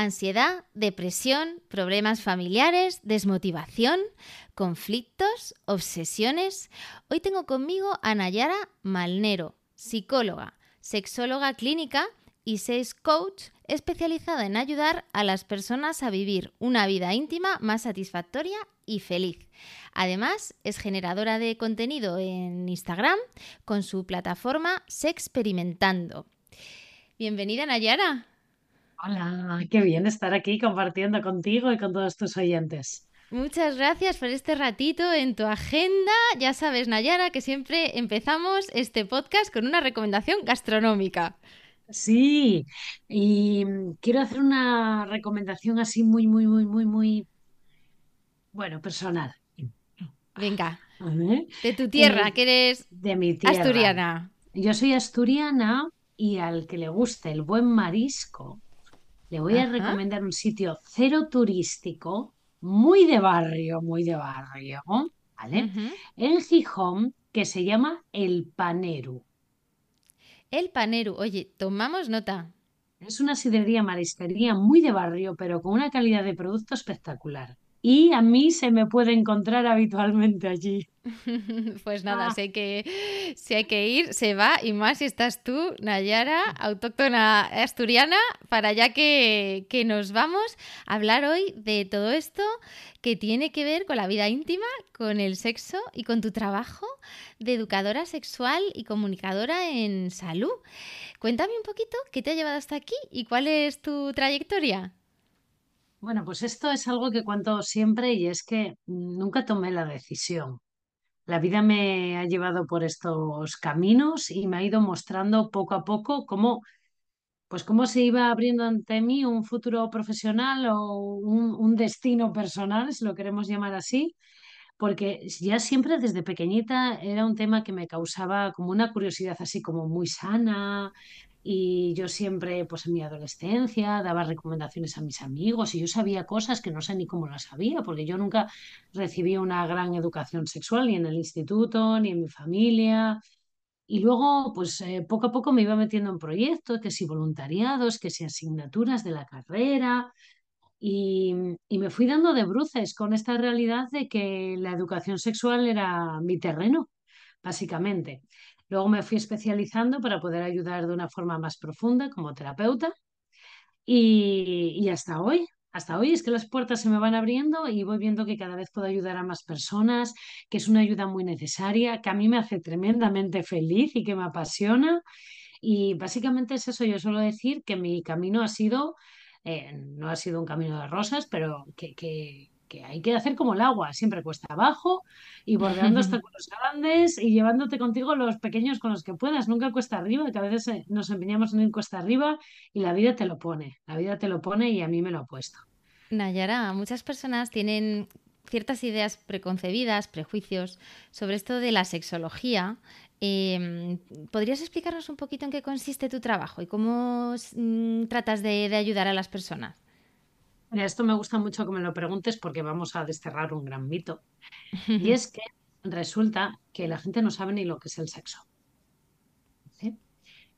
Ansiedad, depresión, problemas familiares, desmotivación, conflictos, obsesiones. Hoy tengo conmigo a Nayara Malnero, psicóloga, sexóloga clínica y sex coach especializada en ayudar a las personas a vivir una vida íntima más satisfactoria y feliz. Además, es generadora de contenido en Instagram con su plataforma Sexperimentando. Bienvenida, Nayara. Hola, qué bien estar aquí compartiendo contigo y con todos tus oyentes. Muchas gracias por este ratito en tu agenda. Ya sabes, Nayara, que siempre empezamos este podcast con una recomendación gastronómica. Sí, y quiero hacer una recomendación así muy, muy, muy, muy, muy, bueno, personal. Venga, de tu tierra, que eres de mi tierra. asturiana. Yo soy asturiana y al que le guste el buen marisco, le voy a recomendar un sitio cero turístico, muy de barrio, muy de barrio, ¿vale? En Gijón, que se llama El Paneru. El Paneru. Oye, tomamos nota. Es una sidrería marisquería muy de barrio, pero con una calidad de producto espectacular. Y a mí se me puede encontrar habitualmente allí. Pues nada, Ah, hay que, si hay que ir, se va, y más si estás tú, Nayara, autóctona asturiana, para allá que, que nos vamos a hablar hoy de todo esto que tiene que ver con la vida íntima, con el sexo y con tu trabajo de educadora sexual y comunicadora en salud. Cuéntame un poquito qué te ha llevado hasta aquí y cuál es tu trayectoria. Bueno, pues esto es algo que cuento siempre y es que nunca tomé la decisión. La vida me ha llevado por estos caminos y me ha ido mostrando poco a poco cómo, pues cómo se iba abriendo ante mí un futuro profesional o un, un destino personal, si lo queremos llamar así, porque ya siempre desde pequeñita era un tema que me causaba como una curiosidad así como muy sana y yo siempre pues en mi adolescencia daba recomendaciones a mis amigos y yo sabía cosas que no sé ni cómo las sabía porque yo nunca recibí una gran educación sexual ni en el instituto ni en mi familia y luego pues eh, poco a poco me iba metiendo en proyectos, que si voluntariados, que si asignaturas de la carrera y, y me fui dando de bruces con esta realidad de que la educación sexual era mi terreno, básicamente. Luego me fui especializando para poder ayudar de una forma más profunda como terapeuta y, hasta hoy, hasta hoy es que las puertas se me van abriendo y voy viendo que cada vez puedo ayudar a más personas, que es una ayuda muy necesaria, que a mí me hace tremendamente feliz y que me apasiona. Y básicamente es eso, yo suelo decir que mi camino ha sido, eh, no ha sido un camino de rosas, pero que, que hay que hacer como el agua, siempre cuesta abajo y bordeando obstáculos grandes y llevándote contigo los pequeños con los que puedas, nunca cuesta arriba, que a veces eh, nos empeñamos en ir cuesta arriba y la vida te lo pone, la vida te lo pone y a mí me lo ha puesto. Nayara, muchas personas tienen ciertas ideas preconcebidas, prejuicios sobre esto de la sexología. Em, ¿podrías explicarnos un poquito en qué consiste tu trabajo y cómo mm, tratas de, de ayudar a las personas? Mira, esto me gusta mucho que me lo preguntes porque vamos a desterrar un gran mito. Y es que resulta que la gente no sabe ni lo que es el sexo. ¿sí?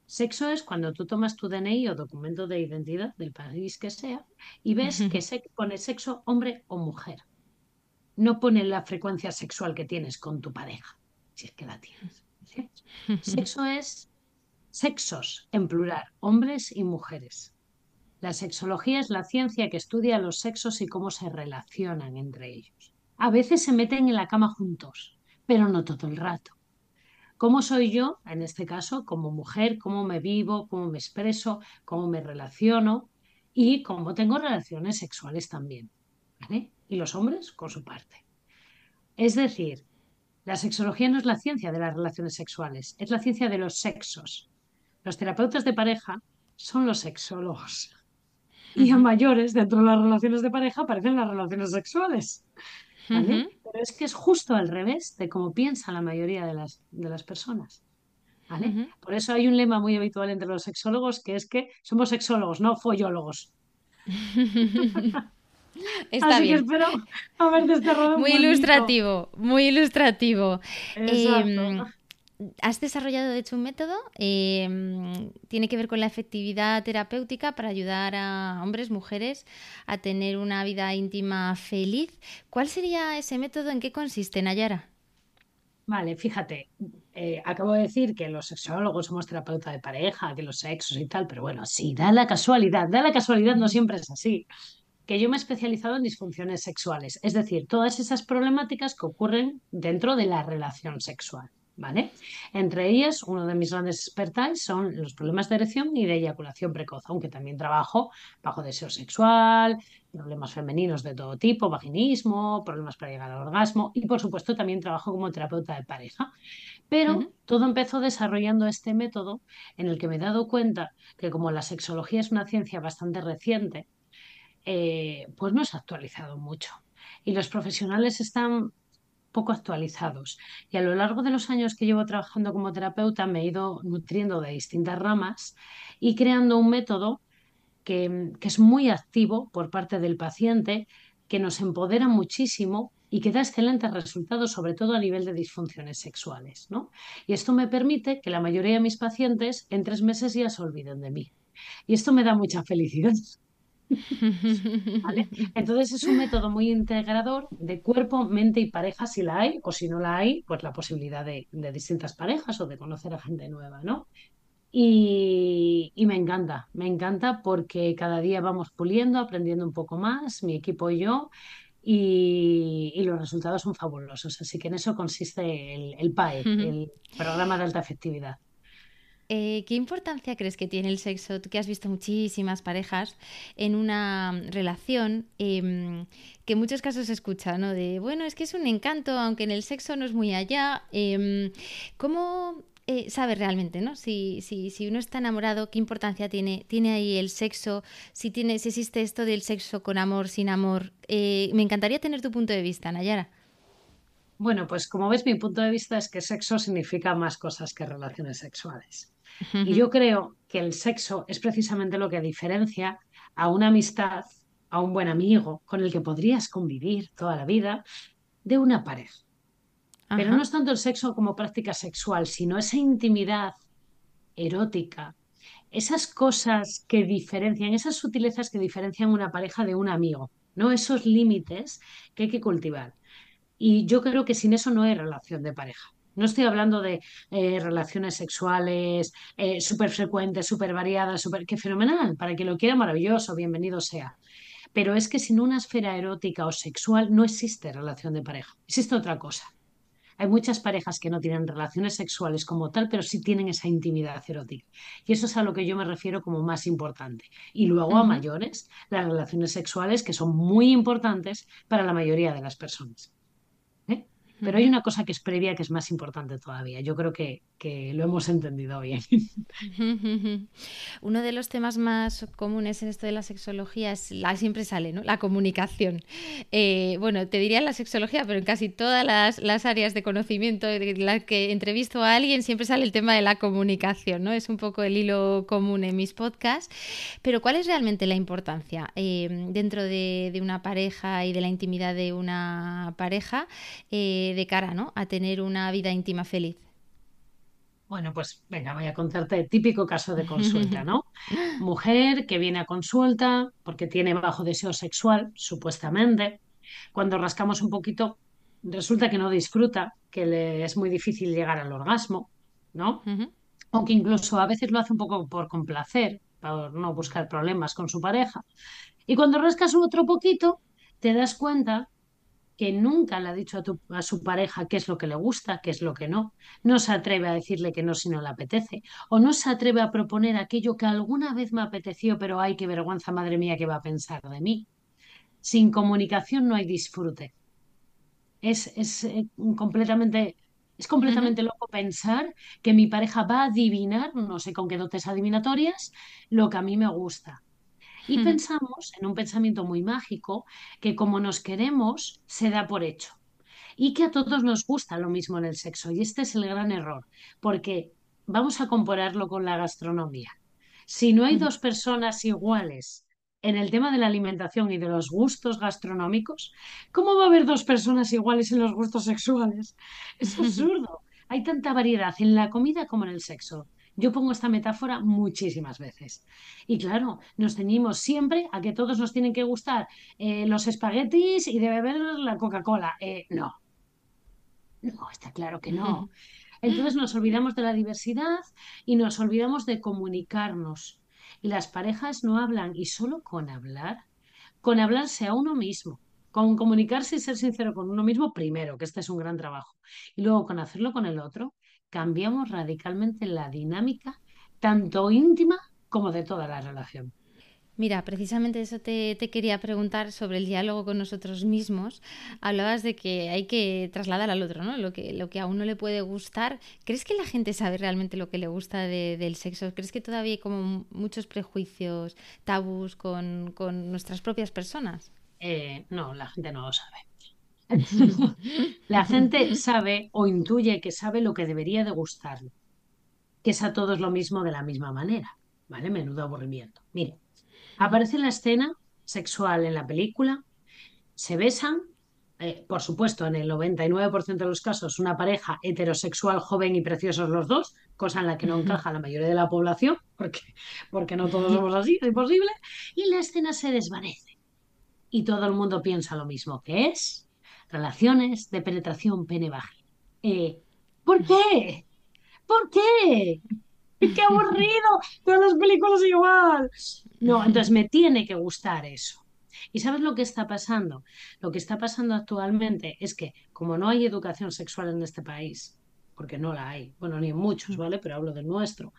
Sexo es cuando tú tomas tu DNI o documento de identidad del país que sea y ves que se pone sexo hombre o mujer. No pone la frecuencia sexual que tienes con tu pareja, si es que la tienes. Sexo es sexos en plural, hombres y mujeres. La sexología es la ciencia que estudia los sexos y cómo se relacionan entre ellos. A veces se meten en la cama juntos, pero no todo el rato. ¿Cómo soy yo, en este caso, como mujer? ¿Cómo me vivo? ¿Cómo me expreso? ¿Cómo me relaciono? Y cómo tengo relaciones sexuales también. Y los hombres, con su parte. Es decir, la sexología no es la ciencia de las relaciones sexuales, es la ciencia de los sexos. Los terapeutas de pareja son los sexólogos. Y a mayores, dentro de las relaciones de pareja, aparecen las relaciones sexuales. Pero es que es justo al revés de cómo piensa la mayoría de las, de las personas. ¿vale? Por eso hay un lema muy habitual entre los sexólogos que es que somos sexólogos, no follólogos. Está Así bien. que espero Muy ilustrativo, muy ilustrativo. Exacto. Has desarrollado, de hecho, un método, em, tiene que ver con la efectividad terapéutica para ayudar a hombres, mujeres a tener una vida íntima feliz. ¿Cuál sería ese método? ¿En qué consiste, Nayara? Vale, fíjate, eh, acabo de decir que los sexólogos somos terapeuta de pareja, que los sexos y tal, pero bueno, sí, da la casualidad, da la casualidad, no siempre es así, que yo me he especializado en disfunciones sexuales, es decir, todas esas problemáticas que ocurren dentro de la relación sexual. ¿Vale? Entre ellas, uno de mis grandes expertise son los problemas de erección y de eyaculación precoz, aunque también trabajo bajo deseo sexual, problemas femeninos de todo tipo, vaginismo, problemas para llegar al orgasmo y, por supuesto, también trabajo como terapeuta de pareja. Pero todo empezó desarrollando este método en el que me he dado cuenta que como la sexología es una ciencia bastante reciente, eh, pues no se ha actualizado mucho. Y los profesionales están poco actualizados. Y a lo largo de los años que llevo trabajando como terapeuta me he ido nutriendo de distintas ramas y creando un método que, que es muy activo por parte del paciente, que nos empodera muchísimo y que da excelentes resultados, sobre todo a nivel de disfunciones sexuales, ¿no? Y esto me permite que la mayoría de mis pacientes en tres meses ya se olviden de mí. Y esto me da mucha felicidad. ¿Vale? Entonces es un método muy integrador de cuerpo, mente y pareja si la hay, o si no la hay, pues la posibilidad de, de distintas parejas o de conocer a gente nueva, ¿no? Y, y me encanta, me encanta porque cada día vamos puliendo, aprendiendo un poco más, mi equipo y yo, y, y los resultados son fabulosos. Así que en eso consiste el, el PAE, el programa de alta efectividad. Eh, ¿qué importancia crees que tiene el sexo? Tú que has visto muchísimas parejas en una relación em, que en muchos casos se escucha, ¿no? De, bueno, es que es un encanto, aunque en el sexo no es muy allá. Em, ¿cómo eh, sabes realmente, ¿no? Si, si, si uno está enamorado, ¿qué importancia tiene, tiene ahí el sexo? Si, tiene, si existe esto del sexo con amor, sin amor. Eh, me encantaría tener tu punto de vista, Nayara. Bueno, pues como ves, mi punto de vista es que sexo significa más cosas que relaciones sexuales. Y yo creo que el sexo es precisamente lo que diferencia a una amistad, a un buen amigo con el que podrías convivir toda la vida, de una pareja. Pero no es tanto el sexo como práctica sexual, sino esa intimidad erótica, esas cosas que diferencian, esas sutilezas que diferencian una pareja de un amigo, ¿no? Esos límites que hay que cultivar. Y yo creo que sin eso no hay relación de pareja. No estoy hablando de eh, relaciones sexuales eh, súper frecuentes, súper variadas, súper... ¡Qué fenomenal! Para quien lo quiera, maravilloso, bienvenido sea. Pero es que sin una esfera erótica o sexual no existe relación de pareja. Existe otra cosa. Hay muchas parejas que no tienen relaciones sexuales como tal, pero sí tienen esa intimidad erótica. Y eso es a lo que yo me refiero como más importante. Y luego a mayores, las relaciones sexuales que son muy importantes para la mayoría de las personas. Pero hay una cosa que es previa que es más importante todavía. Yo creo que, que lo hemos entendido bien. Uno de los temas más comunes en esto de la sexología es la siempre sale, ¿no? La comunicación. Eh, bueno, te diría la sexología, pero en casi todas las, las áreas de conocimiento de las que entrevisto a alguien siempre sale el tema de la comunicación, ¿no? Es un poco el hilo común en mis podcasts. Pero ¿cuál es realmente la importancia eh, dentro de, de, una pareja y de la intimidad de una pareja eh, de cara, ¿no? A tener una vida íntima feliz? Bueno, pues venga, voy a contarte típico caso de consulta, ¿no? Mujer que viene a consulta porque tiene bajo deseo sexual, supuestamente. Cuando rascamos un poquito, resulta que no disfruta, que le es muy difícil llegar al orgasmo, ¿no? Aunque incluso a veces lo hace un poco por complacer, por no buscar problemas con su pareja. Y cuando rascas otro poquito, te das cuenta que nunca le ha dicho a, tu- a su pareja qué es lo que le gusta, qué es lo que no. No se atreve a decirle que no si no le apetece. O no se atreve a proponer aquello que alguna vez me apeteció, pero ay, qué vergüenza, madre mía, qué va a pensar de mí. Sin comunicación no hay disfrute. Es, es eh, completamente... Es completamente loco pensar que mi pareja va a adivinar, no sé con qué dotes adivinatorias, lo que a mí me gusta. Y pensamos, en un pensamiento muy mágico, que como nos queremos, se da por hecho y que a todos nos gusta lo mismo en el sexo. Y este es el gran error, porque vamos a compararlo con la gastronomía. Si no hay dos personas iguales en el tema de la alimentación y de los gustos gastronómicos, ¿cómo va a haber dos personas iguales en los gustos sexuales? Es absurdo. Hay tanta variedad en la comida como en el sexo. Yo pongo esta metáfora muchísimas veces. Y claro, nos ceñimos siempre a que todos nos tienen que gustar eh, los espaguetis y de beber la Coca-Cola. Eh, no, no, está claro que no. Entonces nos olvidamos de la diversidad y nos olvidamos de comunicarnos. Y las parejas no hablan y solo con hablar, con hablarse a uno mismo, con comunicarse y ser sincero con uno mismo primero, que este es un gran trabajo, y luego con hacerlo con el otro, cambiamos radicalmente la dinámica, tanto íntima como de toda la relación. Mira, precisamente eso te, te quería preguntar sobre el diálogo con nosotros mismos. Hablabas de que hay que trasladar al otro, ¿no? Lo que, lo que a uno le puede gustar. ¿Crees que la gente sabe realmente lo que le gusta de- del sexo? ¿Crees que todavía hay como muchos prejuicios, tabús con, con nuestras propias personas? Eh, no, la gente no lo sabe. La gente sabe o intuye que sabe lo que debería de gustarle, que es a todos lo mismo de la misma manera, ¿vale? Menudo aburrimiento. Mire, aparece la escena sexual en la película, se besan, eh, por supuesto, en el 99% de los casos, una pareja heterosexual, joven y preciosos los dos, cosa en la que no encaja la mayoría de la población, porque, porque no todos somos así, es imposible, y la escena se desvanece y todo el mundo piensa lo mismo, que es relaciones de penetración pene-vagina. Eh, ¿por qué? ¿Por qué? ¡Qué aburrido! Todas las películas igual. No, entonces me tiene que gustar eso. ¿Y sabes lo que está pasando? Lo que está pasando actualmente es que, como no hay educación sexual en este país, porque no la hay, bueno, ni en muchos, ¿vale? Pero hablo del nuestro,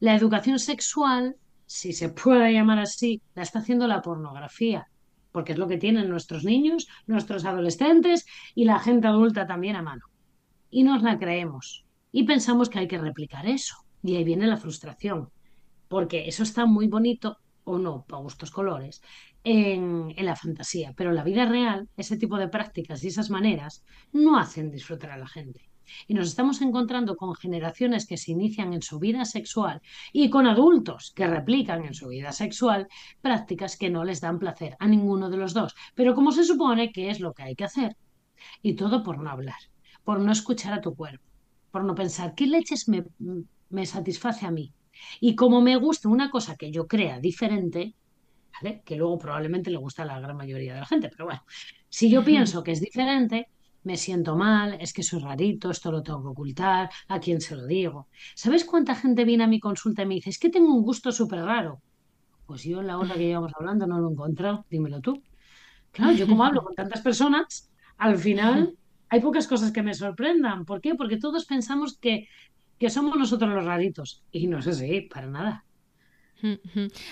la educación sexual, si se puede llamar así, la está haciendo la pornografía, porque es lo que tienen nuestros niños, nuestros adolescentes y la gente adulta también a mano. Y nos la creemos. Y pensamos que hay que replicar eso. Y ahí viene la frustración, porque eso está muy bonito, o no, para gustos colores, en, en la fantasía. Pero en la vida real, ese tipo de prácticas y esas maneras no hacen disfrutar a la gente. Y nos estamos encontrando con generaciones que se inician en su vida sexual y con adultos que replican en su vida sexual prácticas que no les dan placer a ninguno de los dos. Pero como se supone que es lo que hay que hacer, y todo por no hablar, por no escuchar a tu cuerpo, por no pensar qué leches me, me satisface a mí. Y como me gusta una cosa que yo crea diferente, ¿vale? Que luego probablemente le gusta a la gran mayoría de la gente, pero bueno, si yo pienso que es diferente, me siento mal, es que soy rarito, esto lo tengo que ocultar, ¿a quién se lo digo? ¿Sabes cuánta gente viene a mi consulta y me dice, es que tengo un gusto súper raro? Pues yo en la hora que llevamos hablando no lo he encontrado, dímelo tú. Claro, yo como hablo con tantas personas, al final hay pocas cosas que me sorprendan. ¿Por qué? Porque todos pensamos que, que somos nosotros los raritos. Y no es así, para nada.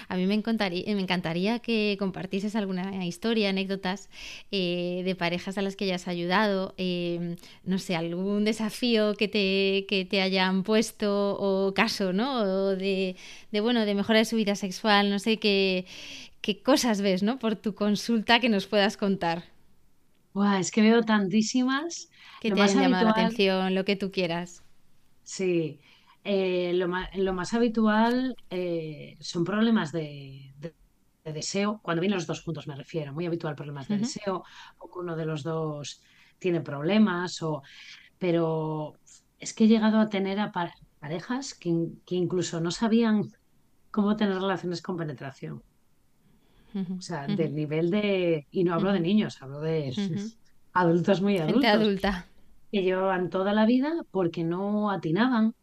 A mí me encantaría, me encantaría que compartieses alguna historia, anécdotas eh, de parejas a las que hayas ayudado, eh, no sé, algún desafío que te, que te hayan puesto o caso, ¿no? O de, de, bueno, de mejora de su vida sexual, no sé qué, qué cosas ves, ¿no? Por tu consulta que nos puedas contar, Buah, es que veo tantísimas. que te hayan llamado la atención, lo que tú quieras. sí, eh, lo más, habitual eh, son problemas de, de- de deseo. Cuando vienen los dos juntos me refiero. Muy habitual problemas de deseo o que uno de los dos tiene problemas o pero es que he llegado a tener a, pa- parejas que, que incluso no sabían cómo tener relaciones con penetración. O sea, del nivel de, y no hablo de niños, hablo de adultos muy Gente adultos, adulta. que llevaban toda la vida porque no atinaban,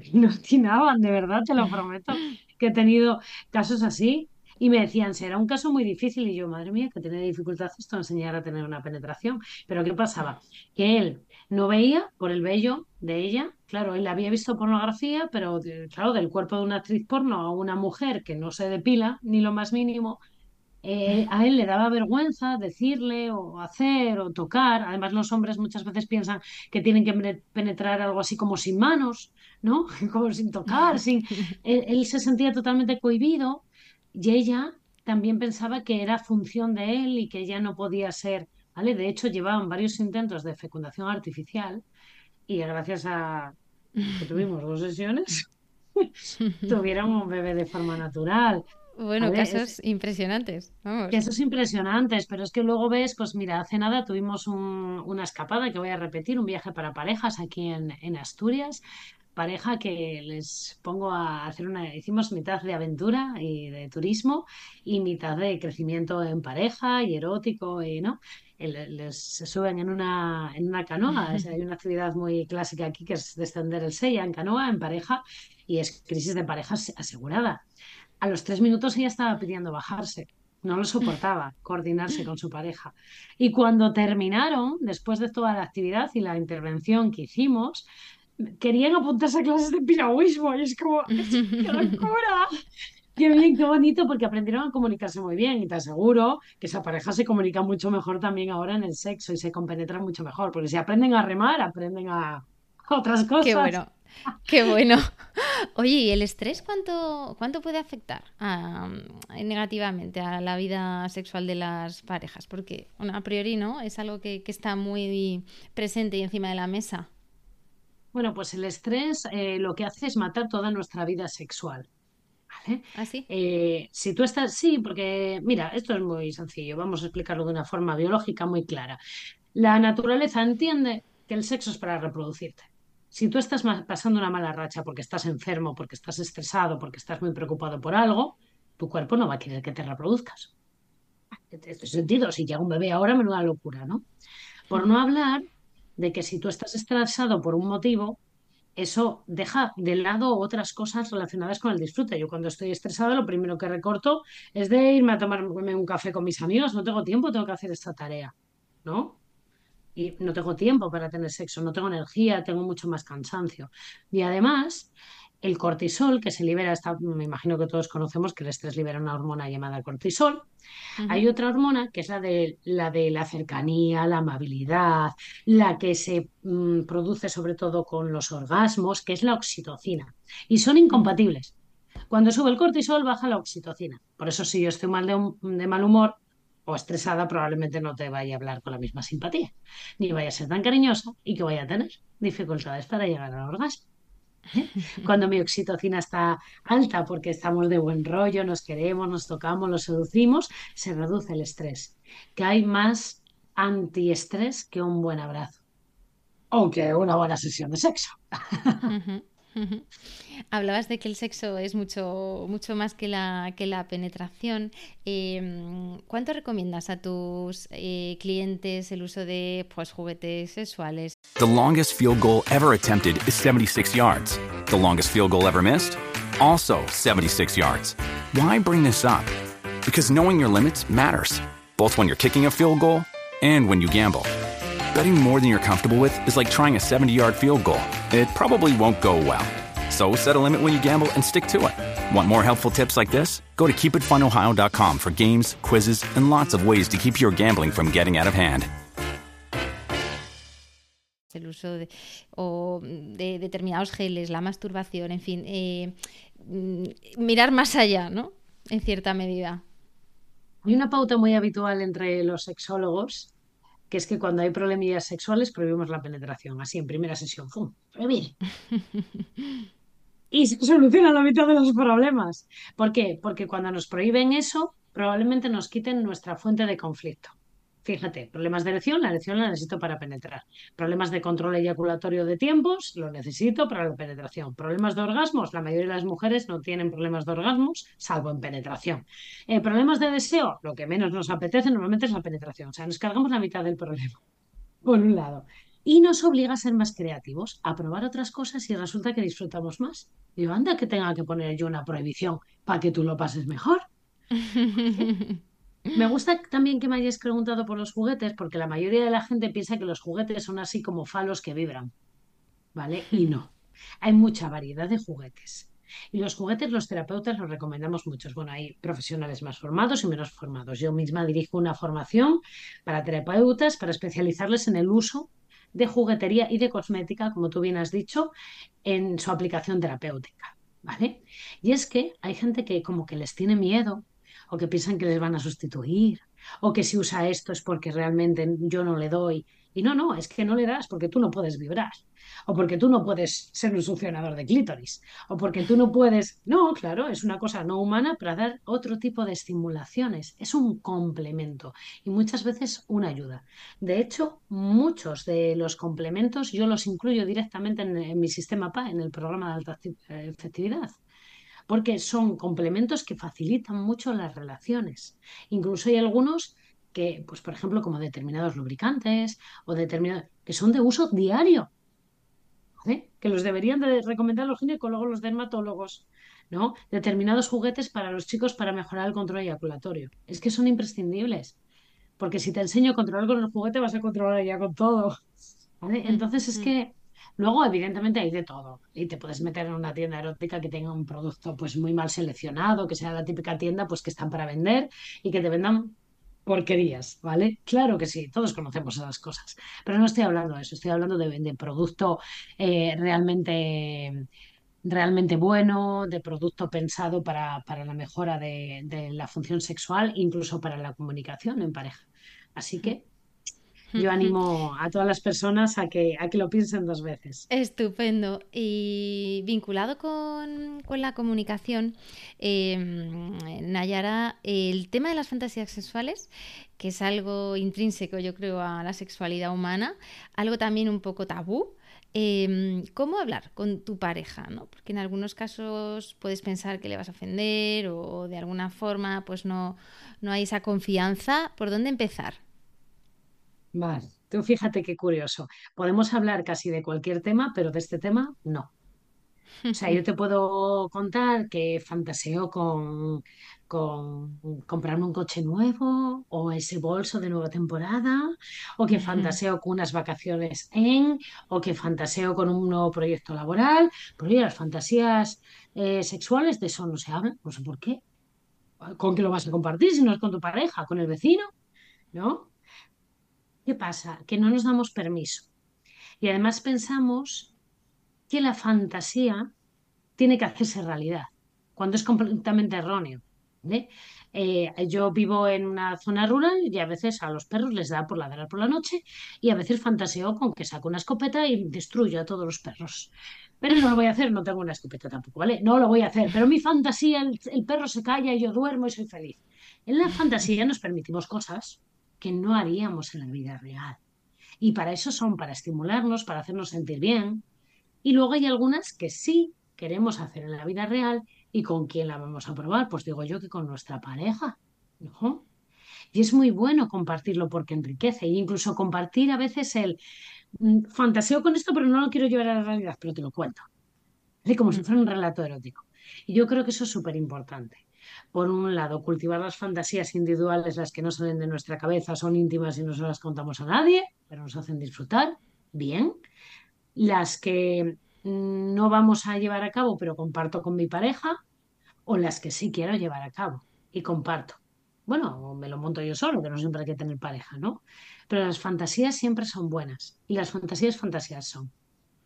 no atinaban, de verdad, te lo prometo, que he tenido casos así y me decían, será un caso muy difícil y yo, madre mía, que tiene dificultad esto enseñar a tener una penetración. Pero ¿qué pasaba? Que él no veía por el vello de ella, claro, él había visto pornografía, pero de- claro, del cuerpo de una actriz porno a una mujer que no se depila ni lo más mínimo eh, a él le daba vergüenza decirle o hacer o tocar. Además, los hombres muchas veces piensan que tienen que pene- penetrar algo así como sin manos, ¿no? Como sin tocar, sin... Él, él se sentía totalmente cohibido y ella también pensaba que era función de él y que ella no podía ser, ¿vale? De hecho, llevaban varios intentos de fecundación artificial y gracias a que tuvimos dos sesiones, tuvieron un bebé de forma natural. Bueno, casos impresionantes, vamos. Eso es impresionante, pero es que luego ves, pues mira, hace nada tuvimos un- una escapada que voy a repetir, un viaje para parejas aquí en, en Asturias, pareja que les pongo a hacer una, hicimos mitad de aventura y de turismo y mitad de crecimiento en pareja y erótico y no. Les suben en una, en una canoa, es- hay una actividad muy clásica aquí que es descender el Sella en canoa, en pareja, y es crisis de pareja asegurada. A los tres minutos ella estaba pidiendo bajarse. No lo soportaba, coordinarse con su pareja. Y cuando terminaron, después de toda la actividad y la intervención que hicimos, querían apuntarse a clases de piragüismo. Y es como, ¡qué locura! Qué bien, qué bonito, porque aprendieron a comunicarse muy bien. Y te aseguro que esa pareja se comunica mucho mejor también ahora en el sexo y se compenetra mucho mejor. Porque si aprenden a remar, aprenden a otras Qué cosas. bueno, qué bueno. Oye, ¿y el estrés cuánto, cuánto puede afectar a- negativamente a la vida sexual de las parejas? Porque, bueno, a priori, ¿no? Es algo que, que está muy presente y encima de la mesa. Bueno, pues el estrés eh, lo que hace es matar toda nuestra vida sexual. ¿vale? ¿Así? Eh, si tú estás, sí, porque mira, esto es muy sencillo, vamos a explicarlo de una forma biológica muy clara. La naturaleza entiende que el sexo es para reproducirte. Si tú estás pasando una mala racha porque estás enfermo, porque estás estresado, porque estás muy preocupado por algo, tu cuerpo no va a querer que te reproduzcas. En este sentido, si llega un bebé ahora, menuda locura, ¿no? Por no hablar de que si tú estás estresado por un motivo, eso deja de lado otras cosas relacionadas con el disfrute. Yo cuando estoy estresada, lo primero que recorto es de irme a tomarme un café con mis amigos. No tengo tiempo, tengo que hacer esta tarea, ¿no? Y no tengo tiempo para tener sexo, no tengo energía, tengo mucho más cansancio. Y además, el cortisol que se libera, esta, me imagino que todos conocemos que el estrés libera una hormona llamada cortisol. Hay otra hormona que es la de la, de la cercanía, la amabilidad, la que se mm, produce sobre todo con los orgasmos, que es la oxitocina. Y son incompatibles. Cuando sube el cortisol, baja la oxitocina. Por eso, si yo estoy mal de, un- de mal humor o estresada, probablemente no te vaya a hablar con la misma simpatía, ni vaya a ser tan cariñosa y que vaya a tener dificultades para llegar al orgasmo. ¿eh? Cuando mi oxitocina está alta porque estamos de buen rollo, nos queremos, nos tocamos, los seducimos, se reduce el estrés. Que hay más antiestrés que un buen abrazo o que una buena sesión de sexo. Hablabas de que el sexo es mucho, mucho más que la, que la penetración. Em, ¿cuánto recomiendas a tus eh, clientes el uso de pues, juguetes sexuales? The longest field goal ever attempted is 76 yards. The longest field goal ever missed? Also 76 yards. Why bring this up? Because knowing your limits matters, both when you're kicking a field goal and when you gamble. Betting more than you're comfortable with is like trying a 70 yard field goal. It probably won't go well. So set a limit when you gamble and stick to it. Want more helpful tips like this? Go to keepitfunohio.com for games, quizzes, and lots of ways to keep your gambling from getting out of hand. El uso de, o de determinados geles, la masturbación, en fin, eh, mm, mirar más allá, ¿no? En cierta medida. Hay una pauta muy habitual entre los sexólogos, que es que cuando hay problemillas sexuales prohibimos la penetración, así en primera sesión, ¡pum! Prohibir. Y se solucionan la mitad de los problemas. ¿Por qué? Porque cuando nos prohíben eso, probablemente nos quiten nuestra fuente de conflicto. Fíjate, problemas de erección, la erección la necesito para penetrar. Problemas de control eyaculatorio de tiempos, lo necesito para la penetración. Problemas de orgasmos, la mayoría de las mujeres no tienen problemas de orgasmos, salvo en penetración. Eh, problemas de deseo, lo que menos nos apetece normalmente es la penetración. O sea, nos cargamos la mitad del problema, por un lado. Y nos obliga a ser más creativos, a probar otras cosas y resulta que disfrutamos más. Digo, anda que tenga que poner yo una prohibición para que tú lo pases mejor. Me gusta también que me hayas preguntado por los juguetes, porque la mayoría de la gente piensa que los juguetes son así como falos que vibran, ¿vale? Y no. Hay mucha variedad de juguetes. Y los juguetes los terapeutas los recomendamos muchos. Bueno, hay profesionales más formados y menos formados. Yo misma dirijo una formación para terapeutas para especializarles en el uso de juguetería y de cosmética, como tú bien has dicho, en su aplicación terapéutica, ¿vale? Y es que hay gente que como que les tiene miedo o que piensan que les van a sustituir, o que si usa esto es porque realmente yo no le doy. Y no, no, es que no le das porque tú no puedes vibrar, o porque tú no puedes ser un succionador de clítoris, o porque tú no puedes... No, claro, es una cosa no humana para dar otro tipo de estimulaciones. Es un complemento y muchas veces una ayuda. De hecho, muchos de los complementos yo los incluyo directamente en, en mi sistema PA, en el programa de alta efectividad porque son complementos que facilitan mucho las relaciones. Incluso hay algunos que, pues por ejemplo, como determinados lubricantes o determinados que son de uso diario, que los deberían de recomendar los ginecólogos, los dermatólogos, ¿no? Determinados juguetes para los chicos para mejorar el control eyaculatorio. Es que son imprescindibles, porque si te enseño a controlar con el juguete vas a controlar ya con todo. Entonces es que Luego, evidentemente, hay de todo. Y te puedes meter en una tienda erótica que tenga un producto pues muy mal seleccionado, que sea la típica tienda pues que están para vender y que te vendan porquerías, ¿vale? Claro que sí, todos conocemos esas cosas. Pero no estoy hablando de eso, estoy hablando de, producto eh, realmente realmente bueno, de producto pensado para, la mejora de, de, la función sexual, incluso para la comunicación en pareja. Así que yo animo a todas las personas a que, a que lo piensen dos veces. Estupendo. Y vinculado con, la comunicación, em, Nayara, el tema de las fantasías sexuales, que es algo intrínseco, yo creo, a la sexualidad humana, algo también un poco tabú. Em, ¿Cómo hablar con tu pareja? ¿no? Porque en algunos casos puedes pensar que le vas a ofender o de alguna forma pues no, no hay esa confianza. ¿Por dónde empezar? Vale, tú fíjate qué curioso. Podemos hablar casi de cualquier tema, pero de este tema no. O sea, yo te puedo contar que fantaseo con, con comprarme un coche nuevo o ese bolso de nueva temporada, o que fantaseo con unas vacaciones en, o que fantaseo con un nuevo proyecto laboral. Pero las fantasías eh, sexuales de eso no se habla, no sé por qué. ¿Con qué lo vas a compartir si no es con tu pareja, con el vecino? ¿No? ¿Qué pasa? Que no nos damos permiso. Y además pensamos que la fantasía tiene que hacerse realidad, cuando es completamente erróneo. Eh, yo vivo en una zona rural y a veces a los perros les da por ladrar por la noche y a veces fantaseo con que saco una escopeta y destruyo a todos los perros. Pero no lo voy a hacer, no tengo una escopeta tampoco, ¿vale? No lo voy a hacer, pero mi fantasía, el perro se calla y yo duermo y soy feliz. En la fantasía nos permitimos cosas que no haríamos en la vida real. Y para eso son, para estimularnos, para hacernos sentir bien. Y luego hay algunas que sí queremos hacer en la vida real y con quién la vamos a probar. Pues digo yo que con nuestra pareja. ¿no? Y es muy bueno compartirlo porque enriquece. E incluso compartir a veces el mm, fantaseo con esto, pero no lo quiero llevar a la realidad, pero te lo cuento. Así como si mm. fuera un relato erótico. Y yo creo que eso es súper importante por un lado, cultivar las fantasías individuales, las que no salen de nuestra cabeza, son íntimas y no se las contamos a nadie, pero nos hacen disfrutar, bien. Las que mm, no vamos a llevar a cabo, pero comparto con mi pareja, o las que sí quiero llevar a cabo y comparto. Bueno, me lo monto yo solo, que no siempre hay que tener pareja, ¿no? Pero las fantasías siempre son buenas y las fantasías fantasías son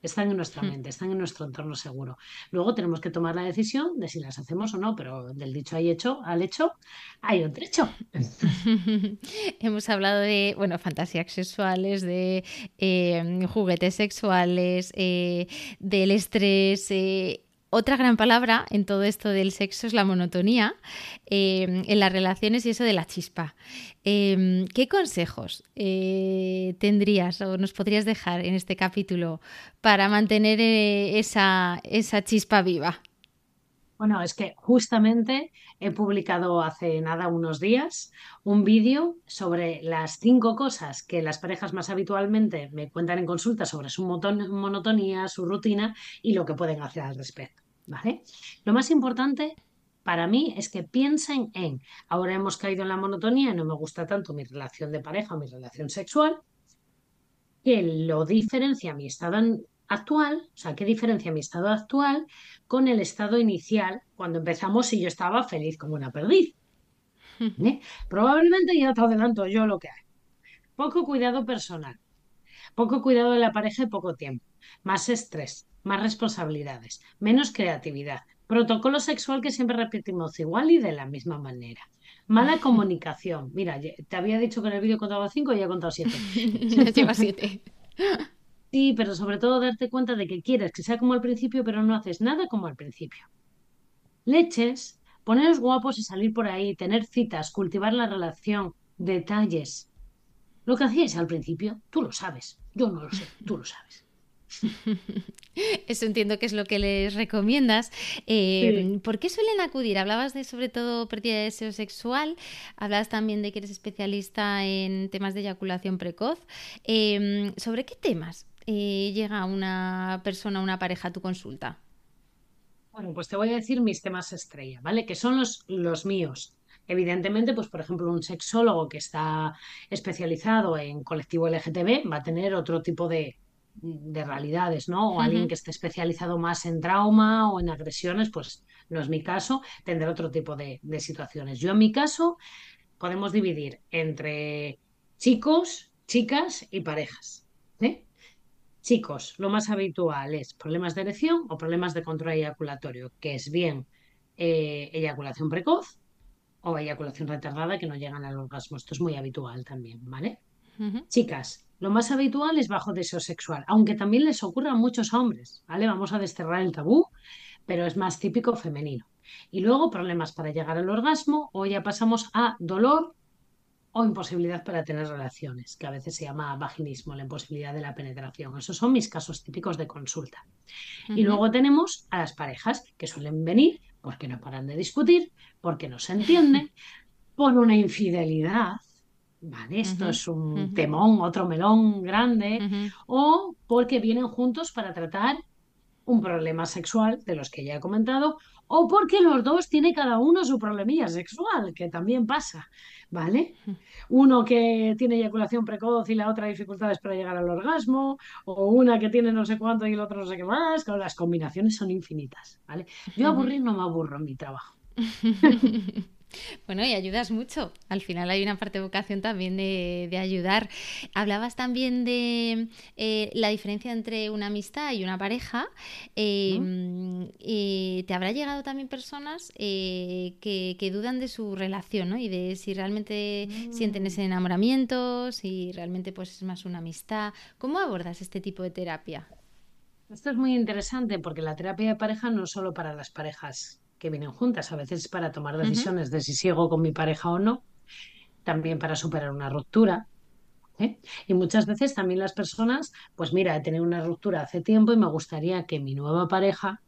están en nuestra hmm. mente, están en nuestro entorno seguro. Luego tenemos que tomar la decisión de si las hacemos o no, pero del dicho hay hecho al hecho hay un trecho. Hemos hablado de, bueno, fantasías sexuales, de eh, juguetes sexuales, eh, del estrés. Eh, otra gran palabra en todo esto del sexo es la monotonía em, en las relaciones y eso de la chispa. Em, ¿Qué consejos eh, tendrías o nos podrías dejar en este capítulo para mantener eh, esa, esa chispa viva? Bueno, es que justamente he publicado hace nada, unos días, un vídeo sobre las cinco cosas que las parejas más habitualmente me cuentan en consulta sobre su monotonía, su rutina y lo que pueden hacer al respecto. ¿Vale? Lo más importante para mí es que piensen en, ahora hemos caído en la monotonía, no me gusta tanto mi relación de pareja o mi relación sexual, que lo diferencia mi estado actual, o sea, qué diferencia mi estado actual con el estado inicial cuando empezamos y yo estaba feliz como una perdiz. ¿Eh? Probablemente ya te adelanto yo lo que hay. Poco cuidado personal, poco cuidado de la pareja y poco tiempo, más estrés, más responsabilidades, menos creatividad, protocolo sexual que siempre repetimos igual y de la misma manera. Mala comunicación. Mira, te había dicho que en el vídeo contaba cinco y ya he contado siete. Lleva siete. Sí, pero sobre todo darte cuenta de que quieres que sea como al principio, pero no haces nada como al principio. Leches, poneros guapos y salir por ahí, tener citas, cultivar la relación, detalles. Lo que hacíais al principio, tú lo sabes. Yo no lo sé, tú lo sabes. Eso entiendo que es lo que les recomiendas. Eh, ¿Por qué suelen acudir? Hablabas de sobre todo pérdida de deseo sexual, hablabas también de que eres especialista en temas de eyaculación precoz. Eh, ¿Sobre qué temas eh, llega una persona, una pareja a tu consulta? Bueno, pues te voy a decir mis temas estrella, ¿vale? Que son los, los míos. Evidentemente, pues por ejemplo, un sexólogo que está especializado en colectivo LGTB va a tener otro tipo de, de realidades, ¿no? O alguien que esté especializado más en trauma o en agresiones, pues no es mi caso, tendrá otro tipo de, de situaciones. Yo en mi caso podemos dividir entre chicos, chicas y parejas. ¿eh? Chicos, lo más habitual es problemas de erección o problemas de control eyaculatorio, que es bien eh, eyaculación precoz o eyaculación retardada que no llegan al orgasmo. Esto es muy habitual también, ¿vale? Chicas, lo más habitual es bajo deseo sexual, aunque también les ocurre a muchos hombres, ¿vale? Vamos a desterrar el tabú, pero es más típico femenino. Y luego problemas para llegar al orgasmo o ya pasamos a dolor o imposibilidad para tener relaciones, que a veces se llama vaginismo, la imposibilidad de la penetración. Esos son mis casos típicos de consulta. Y luego tenemos a las parejas que suelen venir porque no paran de discutir, porque no se entienden, por una infidelidad, ¿vale? Esto es un temón, otro melón grande, o porque vienen juntos para tratar un problema sexual de los que ya he comentado, o porque los dos tienen cada uno su problemilla sexual, que también pasa, ¿vale? Uno que tiene eyaculación precoz y la otra dificultades para llegar al orgasmo, o una que tiene no sé cuánto y el otro no sé qué más, claro, las combinaciones son infinitas, ¿vale? Yo aburrir no me aburro en mi trabajo. Bueno, y ayudas mucho. Al final hay una parte de vocación también de, ayudar. Hablabas también de eh, la diferencia entre una amistad y una pareja. Em, ¿Te habrá llegado también personas eh, que, dudan de su relación ¿no? y de si realmente sienten mm. ese enamoramiento, si realmente pues, es más una amistad? ¿Cómo abordas este tipo de terapia? Esto es muy interesante porque la terapia de pareja no es solo para las parejas que vienen juntas, a veces para tomar decisiones de si sigo con mi pareja o no, también para superar una ruptura. ¿eh? Y muchas veces también las personas, pues mira, he tenido una ruptura hace tiempo y me gustaría que mi nueva pareja,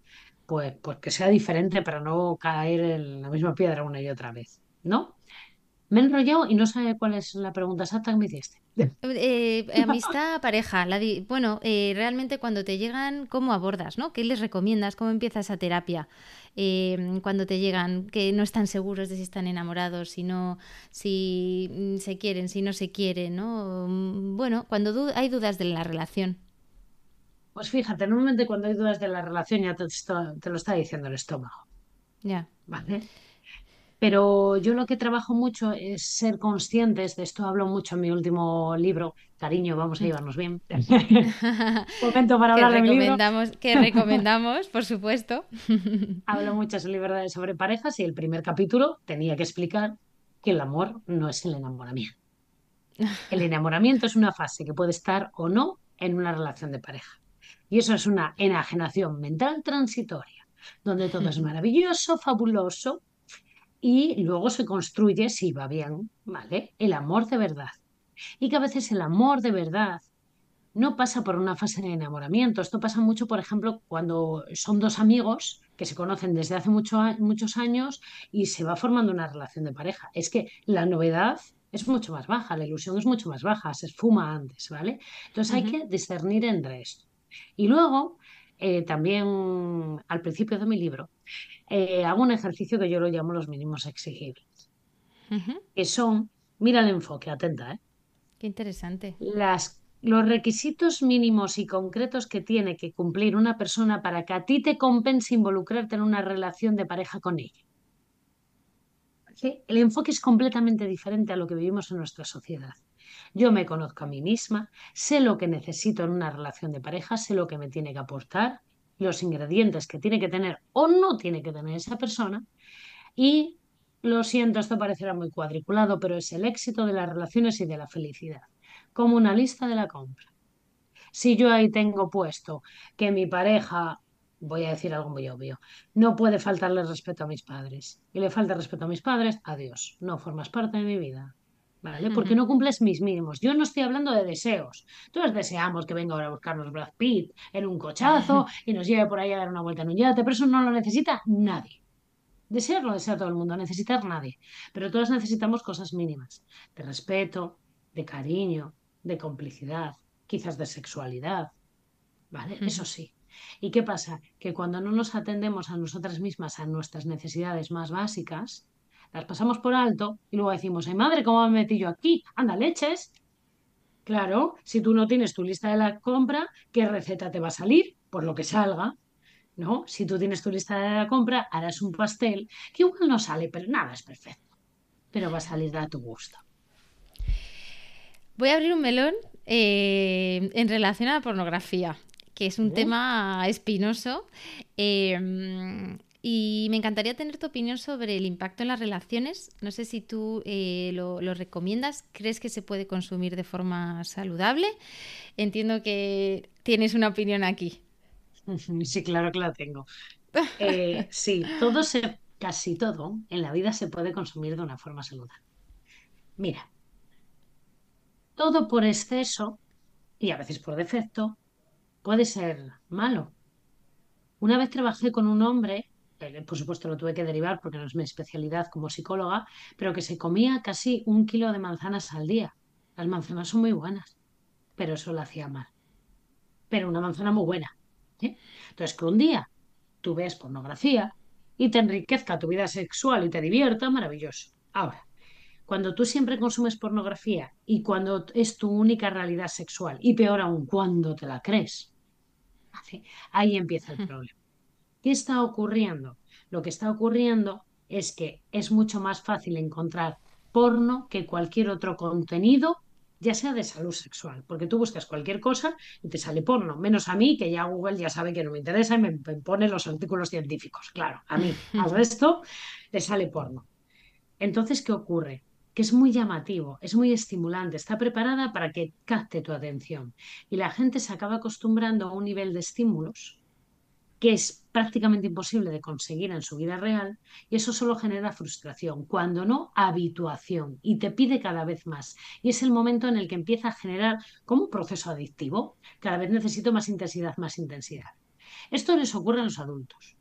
pues, pues que sea diferente para no caer en la misma piedra una y otra vez, ¿no? Me he enrollado y no sé cuál es la pregunta exacta que me hiciste. Eh, amistad, pareja. La bueno, eh, realmente cuando te llegan, ¿cómo abordas? ¿no? ¿Qué les recomiendas? ¿Cómo empieza esa terapia? Eh, cuando te llegan, que no están seguros de si están enamorados, si no, si mm, se quieren, si no se quieren, ¿no? Mm, bueno, cuando hay dudas de la relación. Pues fíjate, normalmente cuando hay dudas de la relación ya te, te lo está diciendo el estómago. Ya. ¿Vale? Pero yo lo que trabajo mucho es ser conscientes, de esto hablo mucho en mi último libro, Cariño, vamos a mm. llevarnos bien. Momento para hablar de mi libro. Que recomendamos, por supuesto. hablo mucho sobre, sobre parejas y el primer capítulo tenía que explicar que el amor no es el enamoramiento. El enamoramiento es una fase que puede estar o no en una relación de pareja. Y eso es una enajenación mental transitoria donde todo es maravilloso, fabuloso, y luego se construye, si va bien, ¿vale? El amor de verdad. Y que a veces el amor de verdad no pasa por una fase de enamoramiento. Esto pasa mucho, por ejemplo, cuando son dos amigos que se conocen desde hace mucho muchos años y se va formando una relación de pareja. Es que la novedad es mucho más baja, la ilusión es mucho más baja, se esfuma antes, ¿vale? Entonces hay que discernir entre esto. Y luego, eh, también al principio de mi libro, eh, hago un ejercicio que yo lo llamo los mínimos exigibles, que son, mira el enfoque, atenta, ¿eh? Qué interesante. Las, los requisitos mínimos y concretos que tiene que cumplir una persona para que a ti te compense involucrarte en una relación de pareja con ella. El enfoque es completamente diferente a lo que vivimos en nuestra sociedad. Yo me conozco a mí misma, sé lo que necesito en una relación de pareja, sé lo que me tiene que aportar, los ingredientes que tiene que tener o no tiene que tener esa persona y lo siento, esto parecerá muy cuadriculado, pero es el éxito de las relaciones y de la felicidad, como una lista de la compra. Si yo ahí tengo puesto que mi pareja, voy a decir algo muy obvio, no puede faltarle respeto a mis padres y le falta respeto a mis padres, adiós, no formas parte de mi vida. ¿Vale? Porque no cumples mis mínimos. Yo no estoy hablando de deseos. Todos deseamos que venga ahora a buscarnos Brad Pitt en un cochazo y nos lleve por ahí a dar una vuelta en un yate, pero eso no lo necesita nadie. Desearlo desea todo el mundo, necesitar nadie. Pero todos necesitamos cosas mínimas. De respeto, de cariño, de complicidad, quizás de sexualidad. ¿Vale? Eso sí. ¿Y qué pasa? Que cuando no nos atendemos a nosotras mismas, a nuestras necesidades más básicas, las pasamos por alto y luego decimos, ay madre, ¿cómo me metí yo aquí? Anda, leches. Claro, si tú no tienes tu lista de la compra, ¿qué receta te va a salir? Por lo que salga. ¿No? Si tú tienes tu lista de la compra, harás un pastel que igual no sale, pero nada es perfecto. Pero va a salir a tu gusto. Voy a abrir un melón eh, en relación a la pornografía, que es un tema espinoso. Eh, y me encantaría tener tu opinión sobre el impacto en las relaciones. No sé si tú eh, lo, recomiendas. ¿Crees que se puede consumir de forma saludable? Entiendo que tienes una opinión aquí. Sí, claro que la tengo. Eh, sí, todo se, casi todo en la vida se puede consumir de una forma saludable. Mira, todo por exceso y a veces por defecto puede ser malo. Una vez trabajé con un hombre por supuesto lo tuve que derivar porque no es mi especialidad como psicóloga, pero que se comía casi un kilo de manzanas al día. Las manzanas son muy buenas, pero eso lo hacía mal. Pero una manzana muy buena. ¿eh? Entonces, que un día tú ves pornografía y te enriquezca tu vida sexual y te divierta, maravilloso. Ahora, cuando tú siempre consumes pornografía y cuando es tu única realidad sexual, y peor aún, cuando te la crees, ahí empieza el problema. ¿Qué está ocurriendo? Lo que está ocurriendo es que es mucho más fácil encontrar porno que cualquier otro contenido, ya sea de salud sexual, porque tú buscas cualquier cosa y te sale porno, menos a mí, que ya Google ya sabe que no me interesa y me, pone los artículos científicos, claro, a mí, al resto le sale porno. Entonces, ¿qué ocurre? que es muy llamativo, es muy estimulante, está preparada para que capte tu atención. Y la gente se acaba acostumbrando a un nivel de estímulos que es prácticamente imposible de conseguir en su vida real y eso solo genera frustración, cuando no habituación y te pide cada vez más. Y es el momento en el que empieza a generar como un proceso adictivo, cada vez necesito más intensidad, más intensidad. Esto les ocurre a los adultos.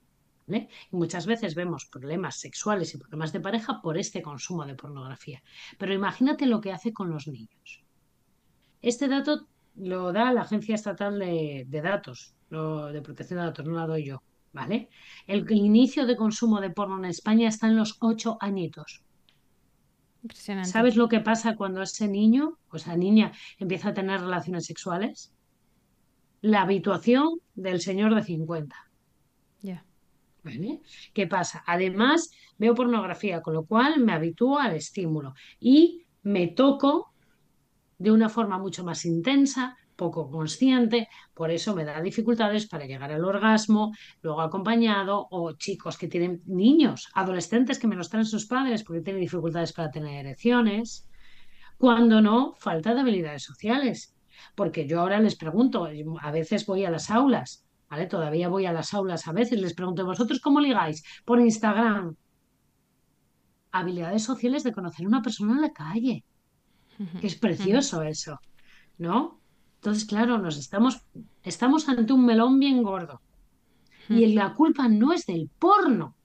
Muchas veces vemos problemas sexuales y problemas de pareja por este consumo de pornografía. Pero imagínate lo que hace con los niños. Este dato lo da la Agencia Estatal de, Datos, de Protección de Datos, no la doy yo, ¿vale? El, inicio de consumo de porno en España está en los ocho añitos. ¿Sabes lo que pasa cuando ese niño o esa niña empieza a tener relaciones sexuales? La habituación del señor de 50. Ya. ¿Vale? ¿Qué pasa? Además, veo pornografía, con lo cual me habitúo al estímulo y me toco de una forma mucho más intensa, poco consciente, por eso me da dificultades para llegar al orgasmo, luego acompañado, o chicos que tienen niños, adolescentes que me los traen sus padres porque tienen dificultades para tener erecciones, cuando no, falta de habilidades sociales. Porque yo ahora les pregunto, a veces voy a las aulas ¿vale? Todavía voy a las aulas a veces, les pregunto, ¿vosotros cómo ligáis? Por Instagram. Habilidades sociales de conocer a una persona en la calle, que es precioso eso, ¿no? Entonces, claro, nos estamos, estamos ante un melón bien gordo. Y la culpa no es del porno,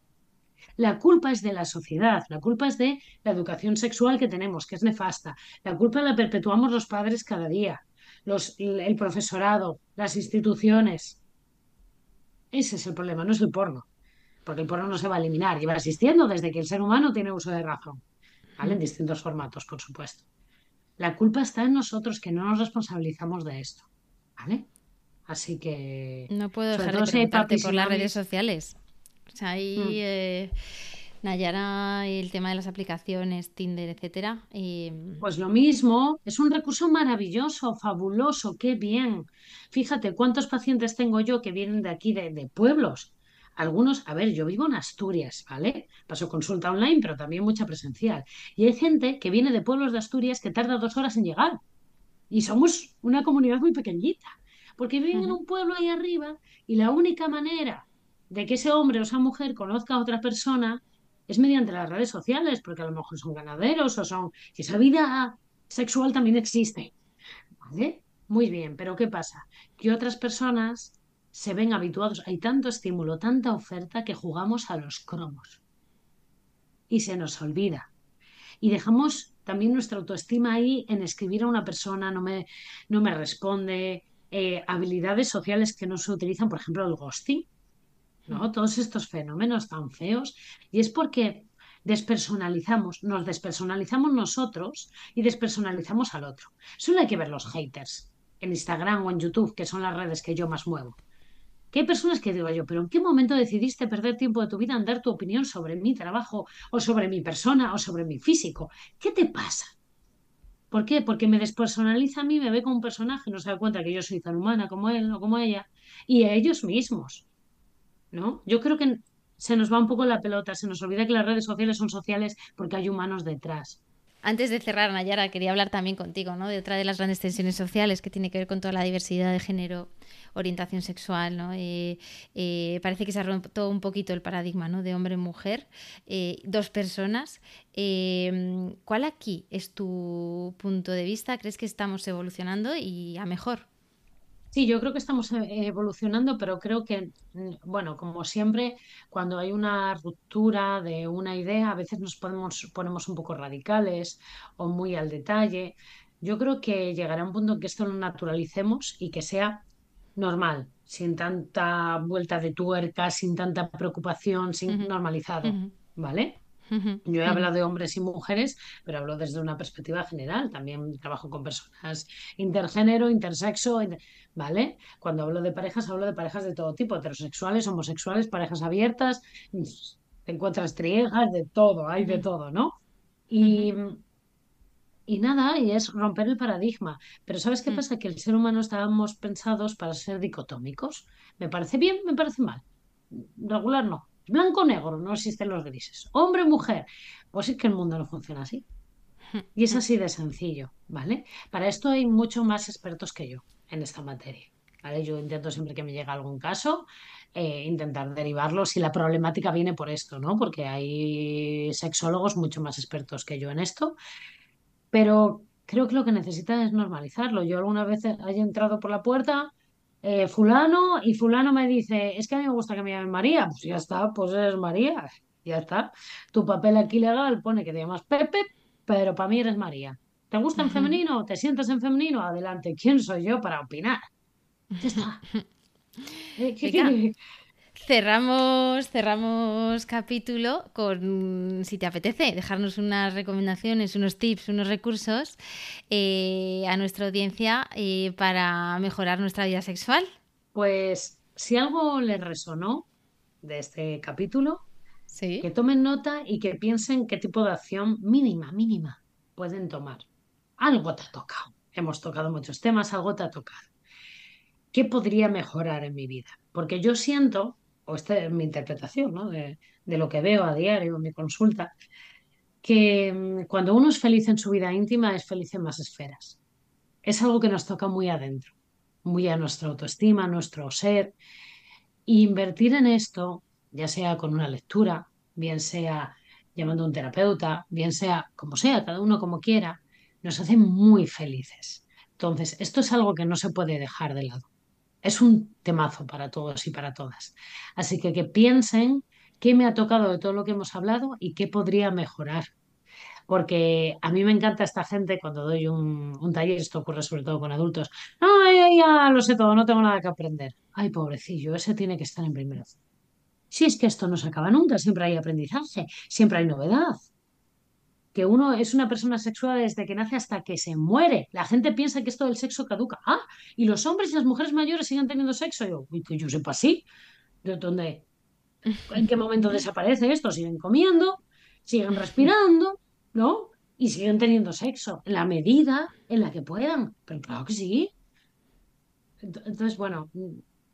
la culpa es de la sociedad, la culpa es de la educación sexual que tenemos, que es nefasta. La culpa la perpetuamos los padres cada día, los, el profesorado, las instituciones. Ese es el problema, no es el porno, porque el porno no se va a eliminar, lleva existiendo desde que el ser humano tiene uso de razón, ¿vale? En distintos formatos, por supuesto. La culpa está en nosotros que no nos responsabilizamos de esto, ¿vale? Así que... No puedo dejar de preguntarte por y las redes sociales. O sea, ahí, Mm. eh, Nayara, el tema de las aplicaciones, Tinder, etcétera. eh, Pues lo mismo, es un recurso maravilloso, fabuloso, qué bien. Fíjate cuántos pacientes tengo yo que vienen de aquí, de, de pueblos. Algunos, a ver, yo vivo en Asturias, ¿vale? Paso consulta online, pero también mucha presencial. Y hay gente que viene de pueblos de Asturias que tarda dos horas en llegar. Y somos una comunidad muy pequeñita, porque viven en un pueblo ahí arriba y la única manera de que ese hombre o esa mujer conozca a otra persona es mediante las redes sociales, porque a lo mejor son ganaderos o son... esa vida sexual también existe, ¿vale? Muy bien, pero ¿qué pasa? Que otras personas se ven habituados, hay tanto estímulo, tanta oferta que jugamos a los cromos y se nos olvida y dejamos también nuestra autoestima ahí en escribir a una persona, no me, no me responde, eh, habilidades sociales que no se utilizan, por ejemplo, el ghosting, ¿no? Todos estos fenómenos tan feos, y es porque despersonalizamos, nos despersonalizamos nosotros y despersonalizamos al otro. Solo hay que ver los haters en Instagram o en YouTube, que son las redes que yo más muevo. Que hay personas que digo yo, pero ¿en qué momento decidiste perder tiempo de tu vida en dar tu opinión sobre mi trabajo o sobre mi persona o sobre mi físico? ¿Qué te pasa? ¿Por qué? Porque me despersonaliza a mí, me ve como un personaje, no se da cuenta que yo soy tan humana como él o como ella, y a ellos mismos, ¿no? Yo creo que se nos va un poco la pelota, se nos olvida que las redes sociales son sociales porque hay humanos detrás. Antes de cerrar, Nayara, quería hablar también contigo, ¿no? De otra de las grandes tensiones sociales que tiene que ver con toda la diversidad de género, orientación sexual, ¿no? Eh, eh, parece que se ha roto un poquito el paradigma, ¿no? De hombre-mujer, eh, dos personas. Eh, ¿Cuál aquí es tu punto de vista? ¿Crees que estamos evolucionando y a mejor? Sí, yo creo que estamos eh, evolucionando, pero creo que, bueno, como siempre, cuando hay una ruptura de una idea, a veces nos podemos, ponemos un poco radicales o muy al detalle. Yo creo que llegará un punto en que esto lo naturalicemos y que sea normal, sin tanta vuelta de tuerca, sin tanta preocupación, sin normalizado, ¿vale? Yo he hablado de hombres y mujeres, pero hablo desde una perspectiva general. También trabajo con personas intergénero, intersexo, inter- ¿vale? Cuando hablo de parejas, hablo de parejas de todo tipo, heterosexuales, homosexuales, parejas abiertas, te encuentras triejas, de todo, hay de todo, ¿no? Y, y nada, y es romper el paradigma. Pero ¿sabes qué ujú. pasa? Que el ser humano estábamos pensados para ser dicotómicos. ¿Me parece bien? ¿Me parece mal? Regular no. Blanco negro, no existen los grises. Hombre mujer. Pues es que el mundo no funciona así. Y es así de sencillo, ¿vale? Para esto hay mucho más expertos que yo en esta materia, ¿vale? Yo intento siempre que me llega algún caso, eh, intentar derivarlo si la problemática viene por esto, ¿no? Porque hay sexólogos mucho más expertos que yo en esto, pero creo que lo que necesita es normalizarlo. Yo alguna vez he entrado por la puerta, eh, fulano, y fulano me dice, es que a mí me gusta que me llamen María. Pues ya está, pues eres María, ya está. Tu papel aquí legal pone que te llamas Pepe, pero para mí eres María. ¿Te gusta en femenino? ¿Te sientes en femenino? Adelante, ¿quién soy yo para opinar? Ya está. Eh, ¿qué- Venga, qué- Cerramos, cerramos capítulo con, si te apetece, dejarnos unas recomendaciones, unos tips, unos recursos eh, a nuestra audiencia eh, para mejorar nuestra vida sexual. Pues si algo les resonó de este capítulo, Sí. que tomen nota y que piensen qué tipo de acción mínima, mínima pueden tomar. Algo te ha tocado. Hemos tocado muchos temas, algo te ha tocado. ¿Qué podría mejorar en mi vida? Porque yo siento, o esta es mi interpretación, ¿no? de, lo que veo a diario en mi consulta, que mm, cuando uno es feliz en su vida íntima, es feliz en más esferas. Es algo que nos toca muy adentro, muy a nuestra autoestima, nuestro ser. Invertir en esto, ya sea con una lectura, bien sea llamando a un terapeuta, bien sea como sea, cada uno como quiera, nos hace muy felices. Entonces, esto es algo que no se puede dejar de lado. Es un temazo para todos y para todas. Así que que piensen qué me ha tocado de todo lo que hemos hablado y qué podría mejorar. Porque a mí me encanta esta gente cuando doy un, taller, esto ocurre sobre todo con adultos. Ay, ay, ya lo sé todo, no tengo nada que aprender. Ay, pobrecillo, ese tiene que estar en primero. Si es que esto no se acaba nunca, siempre hay aprendizaje, siempre hay novedad. Que uno es una persona sexual desde que nace hasta que se muere. La gente piensa que esto del sexo caduca. Ah, y los hombres y las mujeres mayores siguen teniendo sexo. Yo, que yo sepa así. ¿De dónde? ¿En qué momento desaparece esto? Siguen comiendo, siguen respirando, ¿no? Y siguen teniendo sexo, en la medida en la que puedan. Pero claro que sí. Ent- Entonces, bueno,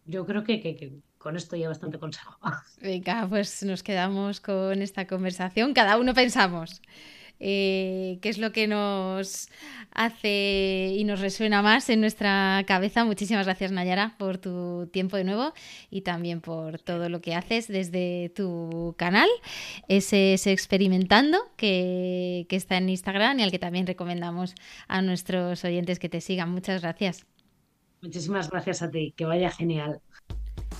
yo creo que, que- que con esto ya bastante consejo. Venga, pues nos quedamos con esta conversación. Cada uno pensamos eh, qué es lo que nos hace y nos resuena más en nuestra cabeza. Muchísimas gracias, Nayara, por tu tiempo de nuevo y también por todo lo que haces desde tu canal, ese, experimentando que está en Instagram y al que también recomendamos a nuestros oyentes que te sigan. Muchas gracias. Muchísimas gracias a ti, que vaya genial.